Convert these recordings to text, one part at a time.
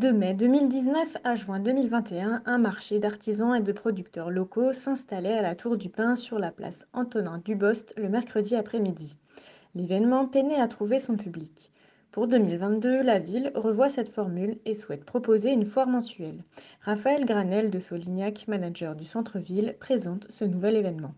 De mai 2019 à juin 2021, un marché d'artisans et de producteurs locaux s'installait à la Tour du Pin sur la place Antonin Dubost le mercredi après-midi. L'événement peinait à trouver son public. Pour 2022, la ville revoit cette formule et souhaite proposer une foire mensuelle. Raphaël Granel de Solignac, manager du centre-ville, présente ce nouvel événement.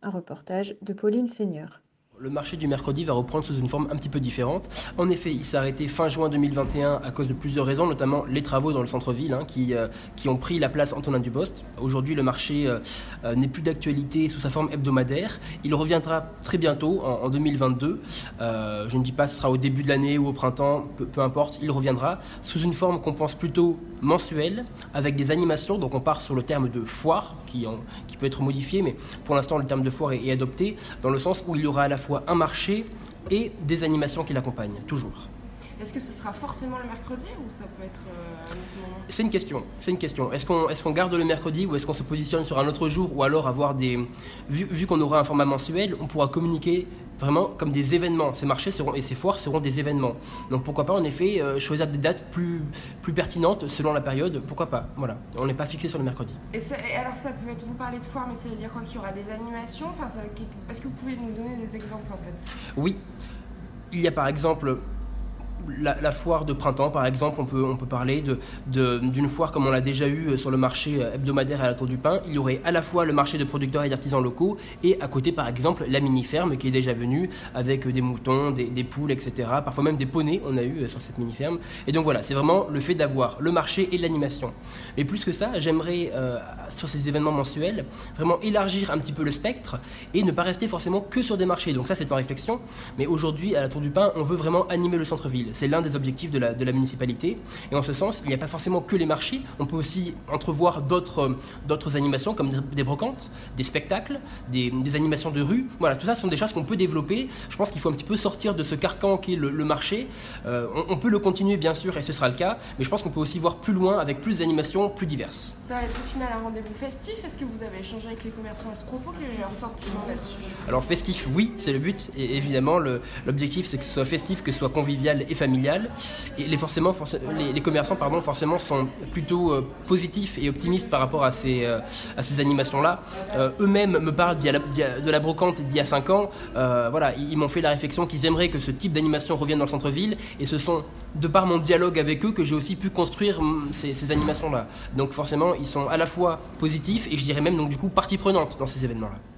Un reportage de Pauline Seigneur. Le marché du mercredi va reprendre sous une forme un petit peu différente. En effet, il s'est arrêté fin juin 2021 à cause de plusieurs raisons, notamment les travaux dans le centre-ville hein, qui, euh, qui ont pris la place Antonin Dubost. Aujourd'hui, le marché euh, euh, n'est plus d'actualité sous sa forme hebdomadaire. Il reviendra très bientôt, en, 2022. je ne dis pas ce sera au début de l'année ou au printemps, peu, importe, il reviendra sous une forme qu'on pense plutôt mensuelle, avec des animations. Donc on part sur le terme de foire, qui, qui peut être modifié, mais pour l'instant le terme de foire est, est adopté, dans le sens où il y aura à la fois un marché et des animations qui l'accompagnent, toujours. Est-ce que ce sera forcément le mercredi ou ça peut être euh, un autre moment? C'est une question. C'est une question. Est-ce qu'on est qu'on garde le mercredi ou est-ce qu'on se positionne sur un autre jour ou alors avoir des vu, vu qu'on aura un format mensuel, on pourra communiquer vraiment comme des événements. Ces marchés seront, et ces foires seront des événements. Donc pourquoi pas en effet euh, choisir des dates plus plus pertinentes selon la période. Pourquoi pas Voilà. On n'est pas fixé sur le mercredi. Et, alors ça peut être vous parler de foire, mais ça veut dire quoi Qu'il y aura des animations? Enfin, est-ce que vous pouvez nous donner des exemples en fait? Oui. Il y a par exemple la, foire de printemps, par exemple, on peut, parler d'une foire comme on l'a déjà eu euh, sur le marché euh, hebdomadaire à la Tour du Pin. Il y aurait à la fois le marché de producteurs et d'artisans locaux et à côté, par exemple, la mini-ferme qui est déjà venue avec euh, des moutons, des, poules, etc. Parfois même des poneys, on a eu sur cette mini-ferme. Et donc voilà, c'est vraiment le fait d'avoir le marché et l'animation. Mais plus que ça, j'aimerais, sur ces événements mensuels, vraiment élargir un petit peu le spectre et ne pas rester forcément que sur des marchés. Donc ça, c'est en réflexion. Mais aujourd'hui, à la Tour du Pin, on veut vraiment animer le centre-ville. C'est l'un des objectifs de la, de la, municipalité. Et en ce sens, il n'y a pas forcément que les marchés. On peut aussi entrevoir d'autres, d'autres animations comme des brocantes, des spectacles, des, des, animations de rue. Voilà, tout ça sont des choses qu'on peut développer. Je pense qu'il faut un petit peu sortir de ce carcan qui est le, marché. Euh, on, peut le continuer, bien sûr, et ce sera le cas. Mais je pense qu'on peut aussi voir plus loin avec plus d'animations plus diverses. Ça va être au final un rendez-vous festif. Est-ce que vous avez échangé avec les commerçants à ce propos? Quel est leur sentiment là-dessus? Alors, festif, oui, c'est le but. Et évidemment, l'objectif, c'est que ce soit festif, que ce soit convivial et familial et les, forcément, les, commerçants pardon, forcément sont plutôt euh, positifs et optimistes par rapport à ces, euh, ces animations-là. Euh, eux-mêmes me parlent de la brocante d'il y a 5 ans. voilà, ils, m'ont fait la réflexion qu'ils aimeraient que ce type d'animation revienne dans le centre-ville. Et ce sont, de par mon dialogue avec eux, que j'ai aussi pu construire mm, ces, ces animations-là. Donc forcément, ils sont à la fois positifs et je dirais même donc du coup partie prenante dans ces événements-là.